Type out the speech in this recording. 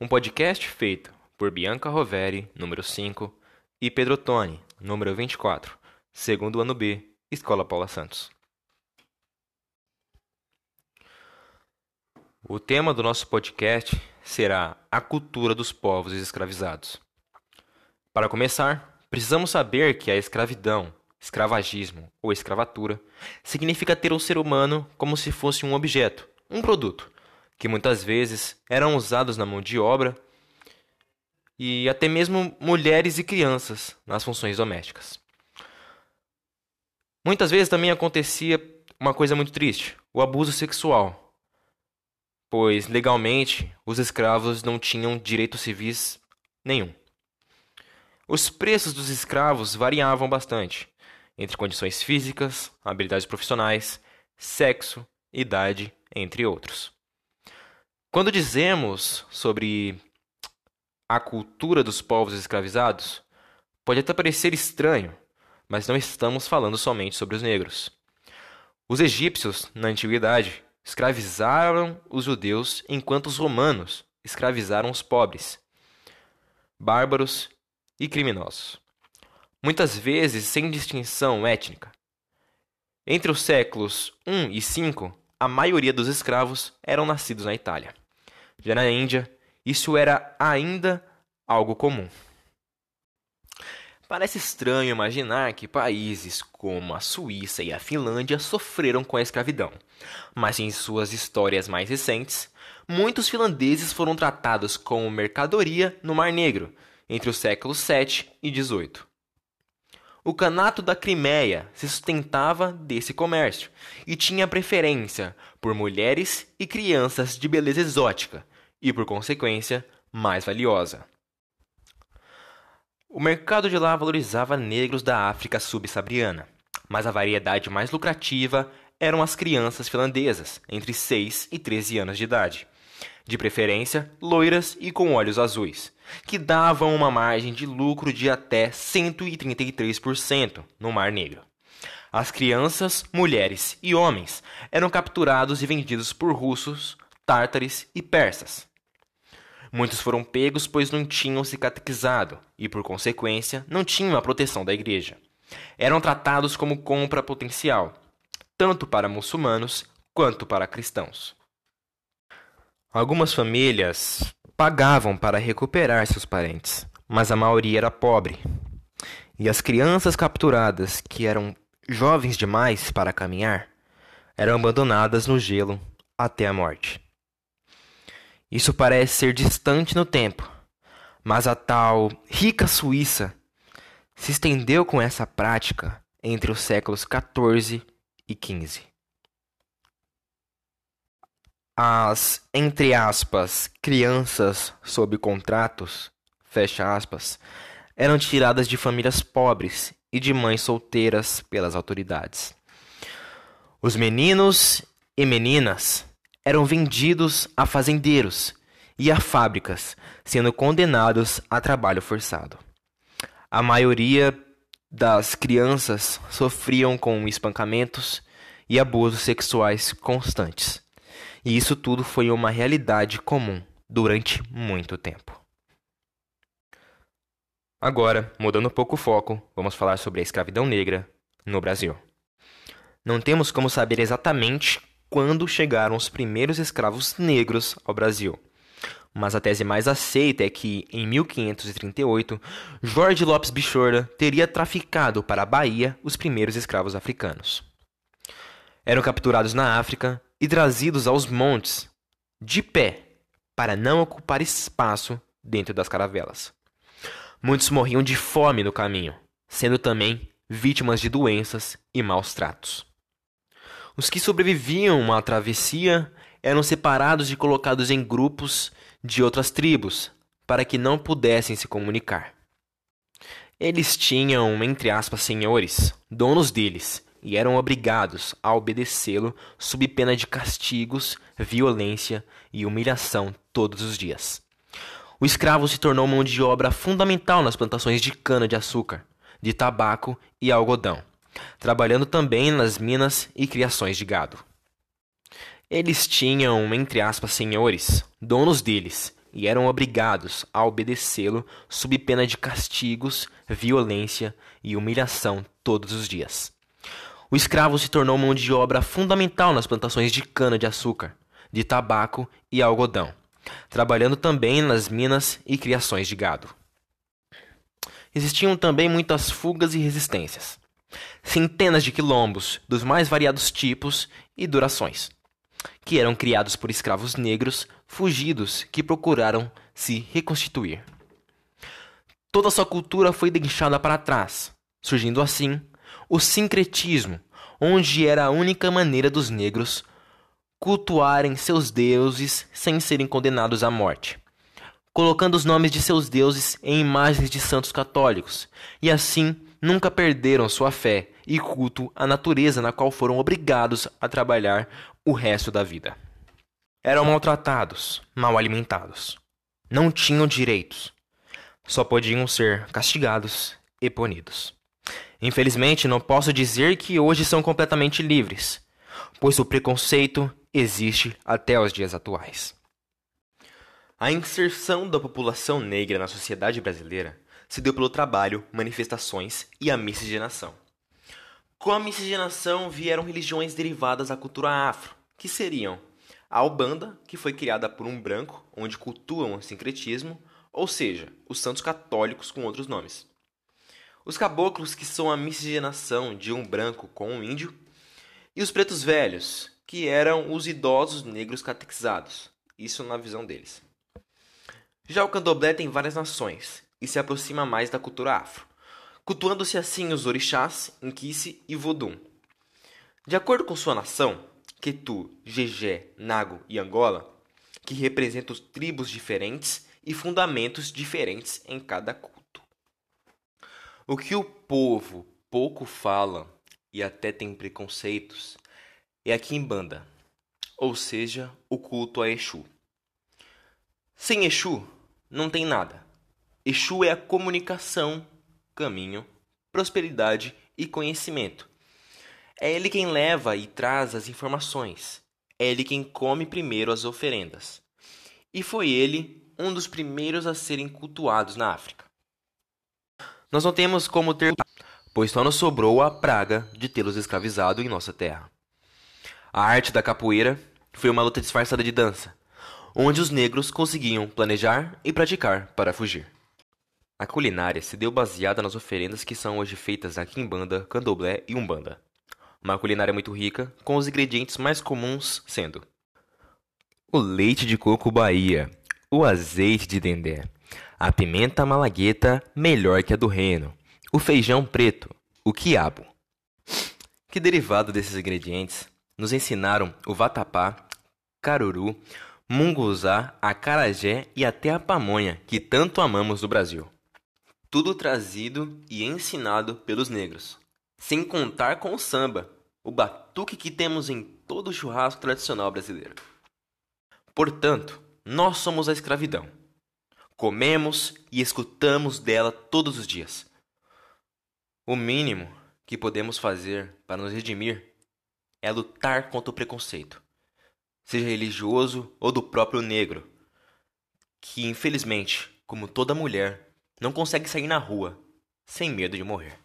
um podcast feito por Bianca Roveri, número 5, e Pedro Toni, número 24, segundo ano B, Escola Paula Santos. O tema do nosso podcast será a cultura dos povos escravizados. Para começar, precisamos saber que a escravidão, escravagismo ou escravatura significa ter o ser humano como se fosse um objeto, um produto, que muitas vezes eram usados na mão de obra e até mesmo mulheres e crianças nas funções domésticas. Muitas vezes também acontecia uma coisa muito triste: o abuso sexual pois legalmente os escravos não tinham direitos civis nenhum. Os preços dos escravos variavam bastante, entre condições físicas, habilidades profissionais, sexo, idade, entre outros. Quando dizemos sobre a cultura dos povos escravizados, pode até parecer estranho, mas não estamos falando somente sobre os negros. Os egípcios, na antiguidade, escravizaram os judeus enquanto os romanos escravizaram os pobres, bárbaros e criminosos, muitas vezes sem distinção étnica. Entre os séculos I e V, a maioria dos escravos eram nascidos na Itália. Já na Índia, isso era ainda algo comum. Parece estranho imaginar que países como a Suíça e a Finlândia sofreram com a escravidão, mas em suas histórias mais recentes, muitos finlandeses foram tratados como mercadoria no Mar Negro entre os séculos 7 e 18. O Canato da Crimeia se sustentava desse comércio e tinha preferência por mulheres e crianças de beleza exótica e, por consequência, mais valiosa. O mercado de lá valorizava negros da África subsaariana, mas a variedade mais lucrativa eram as crianças finlandesas, entre 6 e 13 anos de idade, de preferência loiras e com olhos azuis, que davam uma margem de lucro de até 133% no Mar Negro. As crianças, mulheres e homens eram capturados e vendidos por russos, tártares e persas. Muitos foram pegos pois não tinham se catequizado e, por consequência, não tinham a proteção da igreja. Eram tratados como compra potencial, tanto para muçulmanos quanto para cristãos. Algumas famílias pagavam para recuperar seus parentes, mas a maioria era pobre. E as crianças capturadas, que eram jovens demais para caminhar, eram abandonadas no gelo até a morte. Isso parece ser distante no tempo, mas a tal rica Suíça se estendeu com essa prática entre os séculos XIV e XV. As, entre aspas, crianças sob contratos, fecha aspas, eram tiradas de famílias pobres e de mães solteiras pelas autoridades. Os meninos e meninas eram vendidos a fazendeiros e a fábricas, sendo condenados a trabalho forçado. A maioria das crianças sofriam com espancamentos e abusos sexuais constantes. E isso tudo foi uma realidade comum durante muito tempo. Agora, mudando um pouco o foco, vamos falar sobre a escravidão negra no Brasil. Não temos como saber exatamente quando chegaram os primeiros escravos negros ao Brasil. Mas a tese mais aceita é que, em 1538, Jorge Lopes Bichorda teria traficado para a Bahia os primeiros escravos africanos. Eram capturados na África e trazidos aos montes, de pé, para não ocupar espaço dentro das caravelas. Muitos morriam de fome no caminho, sendo também vítimas de doenças e maus tratos. Os que sobreviviam à travessia eram separados e colocados em grupos de outras tribos, para que não pudessem se comunicar. Eles tinham, entre aspas, senhores, donos deles, e eram obrigados a obedecê-lo sob pena de castigos, violência e humilhação todos os dias. O escravo se tornou mão de obra fundamental nas plantações de cana-de-açúcar, de tabaco e algodão trabalhando também nas minas e criações de gado. Eles tinham, entre aspas, senhores, donos deles, e eram obrigados a obedecê-lo sob pena de castigos, violência e humilhação todos os dias. O escravo se tornou mão de obra fundamental nas plantações de cana-de-açúcar, de tabaco e algodão, trabalhando também nas minas e criações de gado. Existiam também muitas fugas e resistências. Centenas de quilombos dos mais variados tipos e durações, que eram criados por escravos negros fugidos que procuraram se reconstituir. Toda sua cultura foi deixada para trás, surgindo assim o sincretismo, onde era a única maneira dos negros cultuarem seus deuses sem serem condenados à morte, colocando os nomes de seus deuses em imagens de santos católicos, e assim nunca perderam sua fé e culto à natureza na qual foram obrigados a trabalhar o resto da vida. Eram maltratados, mal alimentados. Não tinham direitos. Só podiam ser castigados e punidos. Infelizmente, não posso dizer que hoje são completamente livres, pois o preconceito existe até os dias atuais. A inserção da população negra na sociedade brasileira se deu pelo trabalho, manifestações e a miscigenação. Com a miscigenação vieram religiões derivadas da cultura afro, que seriam a Albanda, que foi criada por um branco, onde cultuam o sincretismo, ou seja, os santos católicos com outros nomes. Os caboclos, que são a miscigenação de um branco com um índio, e os pretos velhos, que eram os idosos negros catequizados, isso na visão deles. Já o candomblé tem várias nações e se aproxima mais da cultura afro, cultuando-se assim os orixás, Inquice e Vodum. De acordo com sua nação, Quetu, Gegé, Nago e Angola, que representam tribos diferentes e fundamentos diferentes em cada culto. O que o povo pouco fala e até tem preconceitos é a quimbanda, ou seja, o culto a Exu. Sem Exu, não tem nada. Exu é a comunicação, caminho, prosperidade e conhecimento. É ele quem leva e traz as informações. É ele quem come primeiro as oferendas. E foi ele um dos primeiros a serem cultuados na África. Nós não temos como ter, pois só nos sobrou a praga de tê-los escravizado em nossa terra. A arte da capoeira foi uma luta disfarçada de dança, onde os negros conseguiam planejar e praticar para fugir. A culinária se deu baseada nas oferendas que são hoje feitas na quimbanda, candomblé e umbanda. Uma culinária muito rica, com os ingredientes mais comuns sendo o leite de coco Bahia, o azeite de dendê, a pimenta malagueta melhor que a do reino, o feijão preto, o quiabo. Que derivado desses ingredientes nos ensinaram o vatapá, caruru, munguzá, acarajé e até a pamonha que tanto amamos no Brasil. Tudo trazido e ensinado pelos negros. Sem contar com o samba, o batuque que temos em todo o churrasco tradicional brasileiro. Portanto, nós somos a escravidão comemos e escutamos dela todos os dias. O mínimo que podemos fazer para nos redimir é lutar contra o preconceito, seja religioso ou do próprio negro, que infelizmente, como toda mulher, não consegue sair na rua sem medo de morrer.